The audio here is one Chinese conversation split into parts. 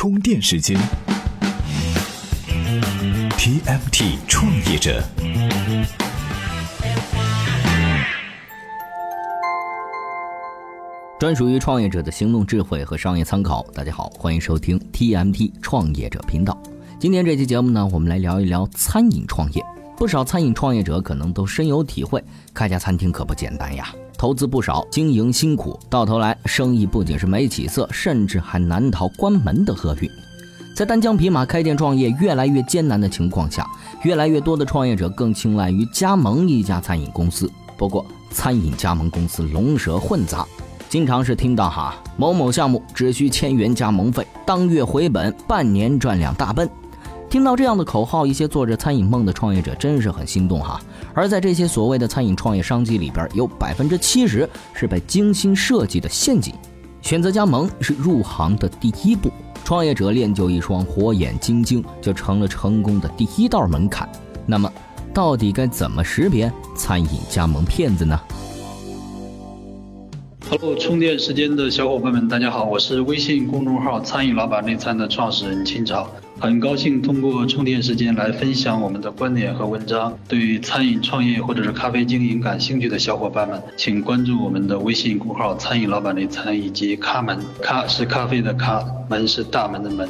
充电时间，TMT 创业者，专属于创业者的行动智慧和商业参考。大家好，欢迎收听 TMT 创业者频道。今天这期节目呢，我们来聊一聊餐饮创业。不少餐饮创业者可能都深有体会，开家餐厅可不简单呀。投资不少，经营辛苦，到头来生意不仅是没起色，甚至还难逃关门的厄运。在单枪匹马开店创业越来越艰难的情况下，越来越多的创业者更青睐于加盟一家餐饮公司。不过，餐饮加盟公司龙蛇混杂，经常是听到哈某某项目只需千元加盟费，当月回本，半年赚两大奔。听到这样的口号，一些做着餐饮梦的创业者真是很心动哈。而在这些所谓的餐饮创业商机里边，有百分之七十是被精心设计的陷阱。选择加盟是入行的第一步，创业者练就一双火眼金睛，就成了成功的第一道门槛。那么，到底该怎么识别餐饮加盟骗子呢？Hello，充电时间的小伙伴们，大家好，我是微信公众号“餐饮老板内参”的创始人清朝，很高兴通过充电时间来分享我们的观点和文章。对于餐饮创业或者是咖啡经营感兴趣的小伙伴们，请关注我们的微信公号“餐饮老板的餐”以及“咖门”，咖是咖啡的咖，门是大门的门。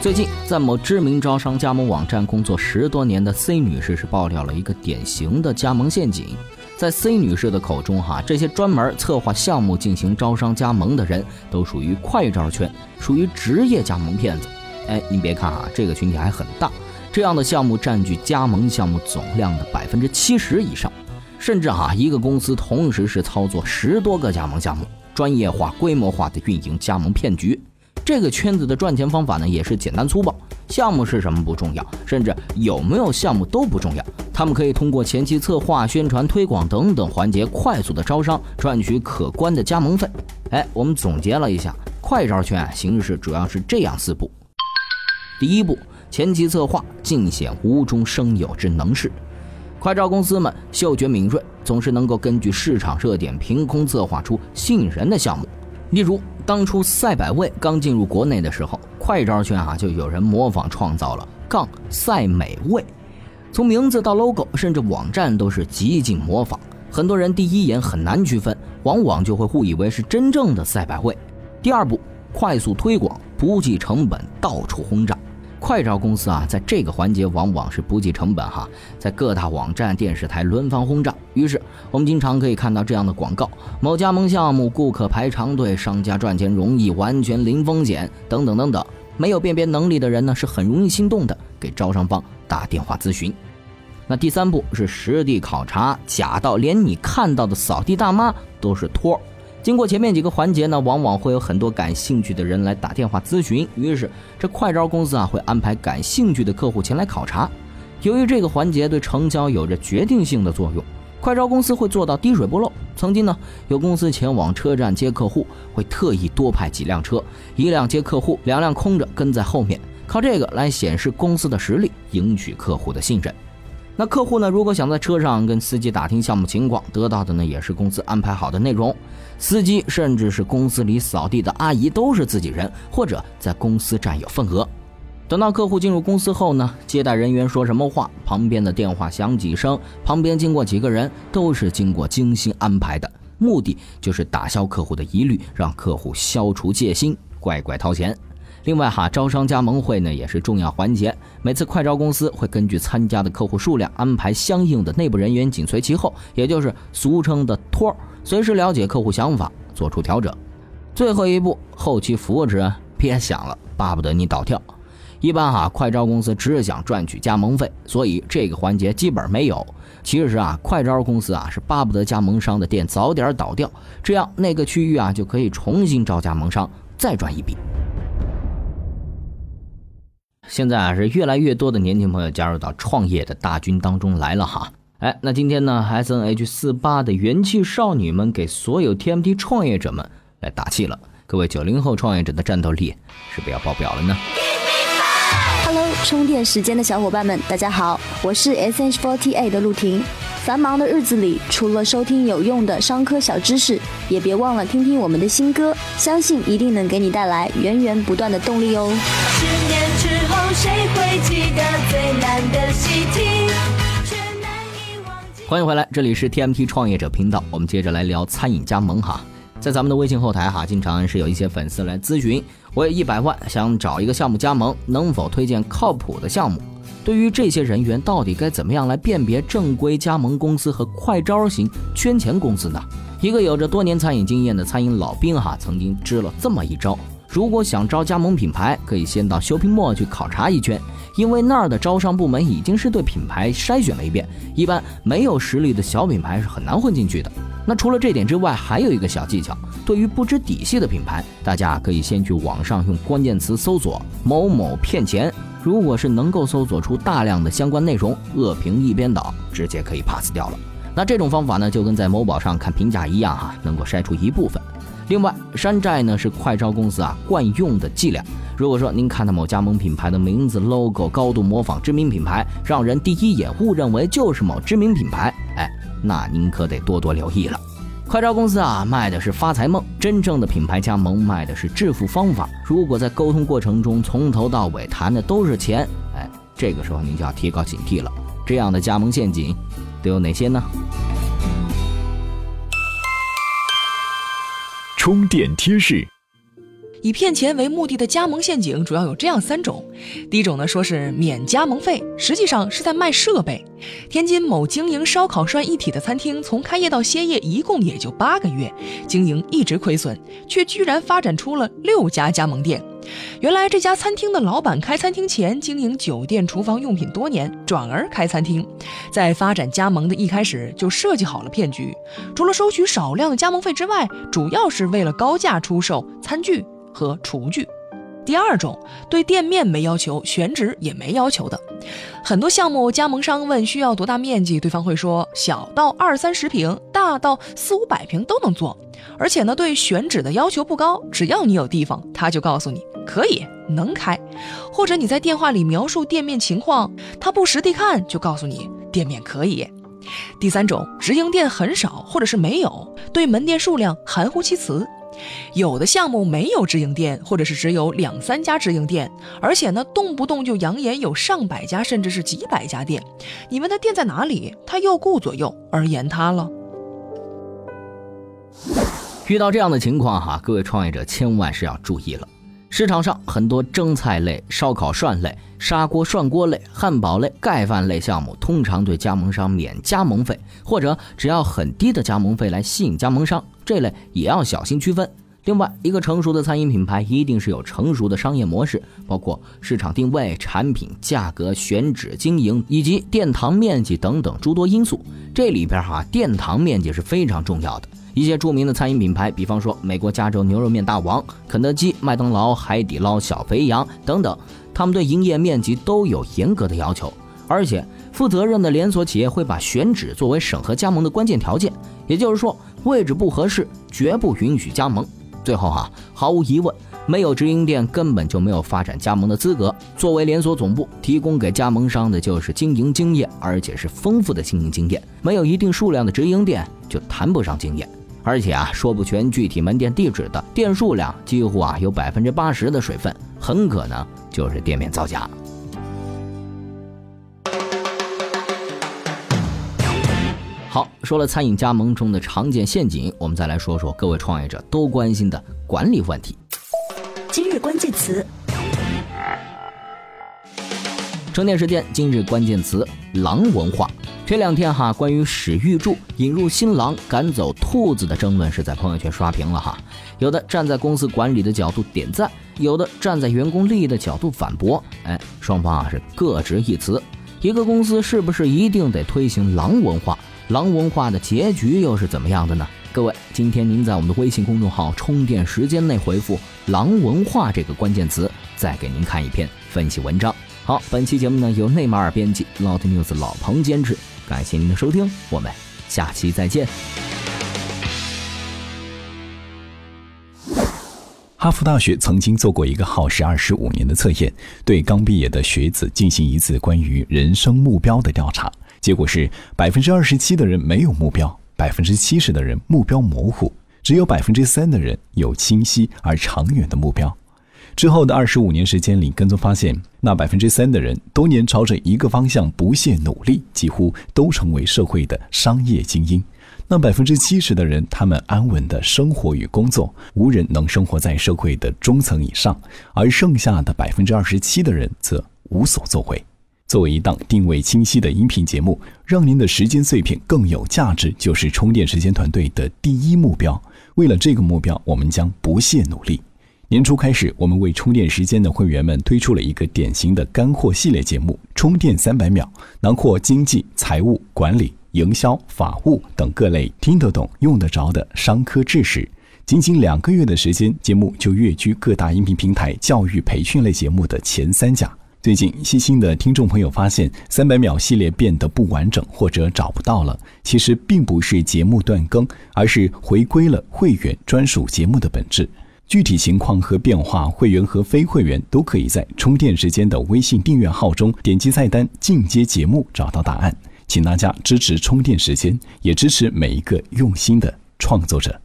最近，在某知名招商加盟网站工作十多年的 C 女士是爆料了一个典型的加盟陷阱。在 C 女士的口中，哈，这些专门策划项目进行招商加盟的人都属于快招圈，属于职业加盟骗子。哎，您别看啊，这个群体还很大，这样的项目占据加盟项目总量的百分之七十以上，甚至哈，一个公司同时是操作十多个加盟项目，专业化、规模化的运营加盟骗局。这个圈子的赚钱方法呢，也是简单粗暴。项目是什么不重要，甚至有没有项目都不重要。他们可以通过前期策划、宣传、推广等等环节，快速的招商，赚取可观的加盟费。哎，我们总结了一下，快招圈形式主要是这样四步：第一步，前期策划，尽显无中生有之能事。快招公司们嗅觉敏锐，总是能够根据市场热点，凭空策划出吸引人的项目。例如，当初赛百味刚进入国内的时候。快招圈啊，就有人模仿创造了“杠赛美味”，从名字到 logo，甚至网站都是极尽模仿。很多人第一眼很难区分，往往就会误以为是真正的赛百味。第二步，快速推广，不计成本，到处轰炸。快招公司啊，在这个环节往往是不计成本哈，在各大网站、电视台轮番轰炸。于是我们经常可以看到这样的广告：某加盟项目顾客排长队，商家赚钱容易，完全零风险，等等等等。没有辨别能力的人呢，是很容易心动的，给招商方打电话咨询。那第三步是实地考察，假到连你看到的扫地大妈都是托。经过前面几个环节呢，往往会有很多感兴趣的人来打电话咨询，于是这快招公司啊会安排感兴趣的客户前来考察。由于这个环节对成交有着决定性的作用。快招公司会做到滴水不漏。曾经呢，有公司前往车站接客户，会特意多派几辆车，一辆接客户，两辆空着跟在后面，靠这个来显示公司的实力，赢取客户的信任。那客户呢，如果想在车上跟司机打听项目情况，得到的呢也是公司安排好的内容。司机甚至是公司里扫地的阿姨都是自己人，或者在公司占有份额。等到客户进入公司后呢，接待人员说什么话，旁边的电话响几声，旁边经过几个人，都是经过精心安排的，目的就是打消客户的疑虑，让客户消除戒心，乖乖掏钱。另外哈，招商加盟会呢也是重要环节，每次快招公司会根据参加的客户数量，安排相应的内部人员紧随其后，也就是俗称的托儿，随时了解客户想法，做出调整。最后一步，后期扶持，别想了，巴不得你倒跳。一般哈，快招公司只是想赚取加盟费，所以这个环节基本没有。其实啊，快招公司啊是巴不得加盟商的店早点倒掉，这样那个区域啊就可以重新招加盟商，再赚一笔。现在啊是越来越多的年轻朋友加入到创业的大军当中来了哈。哎，那今天呢，S N H 四八的元气少女们给所有 T M T 创业者们来打气了。各位九零后创业者的战斗力是不是要爆表了呢？Hello，充电时间的小伙伴们，大家好，我是 SH48 的陆婷。繁忙的日子里，除了收听有用的商科小知识，也别忘了听听我们的新歌，相信一定能给你带来源源不断的动力哦。十年之后，谁会记得最难的习题，却难以忘记。欢迎回来，这里是 TMT 创业者频道，我们接着来聊餐饮加盟哈。在咱们的微信后台哈，经常是有一些粉丝来咨询，我有一百万想找一个项目加盟，能否推荐靠谱的项目？对于这些人员，到底该怎么样来辨别正规加盟公司和快招型圈钱公司呢？一个有着多年餐饮经验的餐饮老兵哈，曾经支了这么一招：如果想招加盟品牌，可以先到 shopping mall 去考察一圈，因为那儿的招商部门已经是对品牌筛选了一遍，一般没有实力的小品牌是很难混进去的。那除了这点之外，还有一个小技巧，对于不知底细的品牌，大家可以先去网上用关键词搜索“某某骗钱”。如果是能够搜索出大量的相关内容，恶评一边倒，直接可以 pass 掉了。那这种方法呢，就跟在某宝上看评价一样哈，能够筛出一部分。另外，山寨呢是快招公司啊惯用的伎俩。如果说您看到某加盟品牌的名字、logo 高度模仿知名品牌，让人第一眼误认为就是某知名品牌，哎，那您可得多多留意了。快招公司啊，卖的是发财梦；真正的品牌加盟卖的是致富方法。如果在沟通过程中从头到尾谈的都是钱，哎，这个时候您就要提高警惕了。这样的加盟陷阱都有哪些呢？充电贴士。以骗钱为目的的加盟陷阱主要有这样三种。第一种呢，说是免加盟费，实际上是在卖设备。天津某经营烧烤涮一体的餐厅，从开业到歇业一共也就八个月，经营一直亏损，却居然发展出了六家加盟店。原来这家餐厅的老板开餐厅前经营酒店厨房用品多年，转而开餐厅，在发展加盟的一开始就设计好了骗局，除了收取少量的加盟费之外，主要是为了高价出售餐具。和厨具。第二种，对店面没要求，选址也没要求的。很多项目加盟商问需要多大面积，对方会说小到二三十平，大到四五百平都能做。而且呢，对选址的要求不高，只要你有地方，他就告诉你可以能开。或者你在电话里描述店面情况，他不实地看就告诉你店面可以。第三种，直营店很少或者是没有，对门店数量含糊其辞。有的项目没有直营店，或者是只有两三家直营店，而且呢，动不动就扬言有上百家，甚至是几百家店。你问他店在哪里，他又顾左右而言他了。遇到这样的情况哈，各位创业者千万是要注意了。市场上很多蒸菜类、烧烤涮类、砂锅涮锅类、汉堡类、盖饭类项目，通常对加盟商免加盟费，或者只要很低的加盟费来吸引加盟商，这类也要小心区分。另外，一个成熟的餐饮品牌一定是有成熟的商业模式，包括市场定位、产品、价格、选址、经营以及殿堂面积等等诸多因素。这里边哈，殿堂面积是非常重要的。一些著名的餐饮品牌，比方说美国加州牛肉面大王、肯德基、麦当劳、海底捞、小肥羊等等，他们对营业面积都有严格的要求，而且负责任的连锁企业会把选址作为审核加盟的关键条件，也就是说，位置不合适绝不允许加盟。最后哈，毫无疑问，没有直营店根本就没有发展加盟的资格。作为连锁总部，提供给加盟商的就是经营经验，而且是丰富的经营经验。没有一定数量的直营店，就谈不上经验。而且啊，说不全具体门店地址的店数量，几乎啊有百分之八十的水分，很可能就是店面造假。好，说了餐饮加盟中的常见陷阱，我们再来说说各位创业者都关心的管理问题。今日关键词：充电时间，今日关键词：狼文化。这两天哈，关于史玉柱引入新郎赶走兔子的争论是在朋友圈刷屏了哈。有的站在公司管理的角度点赞，有的站在员工利益的角度反驳。哎，双方啊是各执一词。一个公司是不是一定得推行狼文化？狼文化的结局又是怎么样的呢？各位，今天您在我们的微信公众号“充电时间”内回复“狼文化”这个关键词，再给您看一篇分析文章。好，本期节目呢由内马尔编辑，Lot News 老彭监制。感谢您的收听，我们下期再见。哈佛大学曾经做过一个耗时二十五年的测验，对刚毕业的学子进行一次关于人生目标的调查。结果是百分之二十七的人没有目标，百分之七十的人目标模糊，只有百分之三的人有清晰而长远的目标。之后的二十五年时间里，跟踪发现，那百分之三的人多年朝着一个方向不懈努力，几乎都成为社会的商业精英。那百分之七十的人，他们安稳的生活与工作，无人能生活在社会的中层以上，而剩下的百分之二十七的人则无所作为。作为一档定位清晰的音频节目，让您的时间碎片更有价值，就是充电时间团队的第一目标。为了这个目标，我们将不懈努力。年初开始，我们为充电时间的会员们推出了一个典型的干货系列节目《充电三百秒》，囊括经济、财务、管理。营销、法务等各类听得懂、用得着的商科知识，仅仅两个月的时间，节目就跃居各大音频平台教育培训类节目的前三甲。最近，细心的听众朋友发现，三百秒系列变得不完整或者找不到了，其实并不是节目断更，而是回归了会员专属节目的本质。具体情况和变化，会员和非会员都可以在充电时间的微信订阅号中点击菜单进阶节目找到答案。请大家支持充电时间，也支持每一个用心的创作者。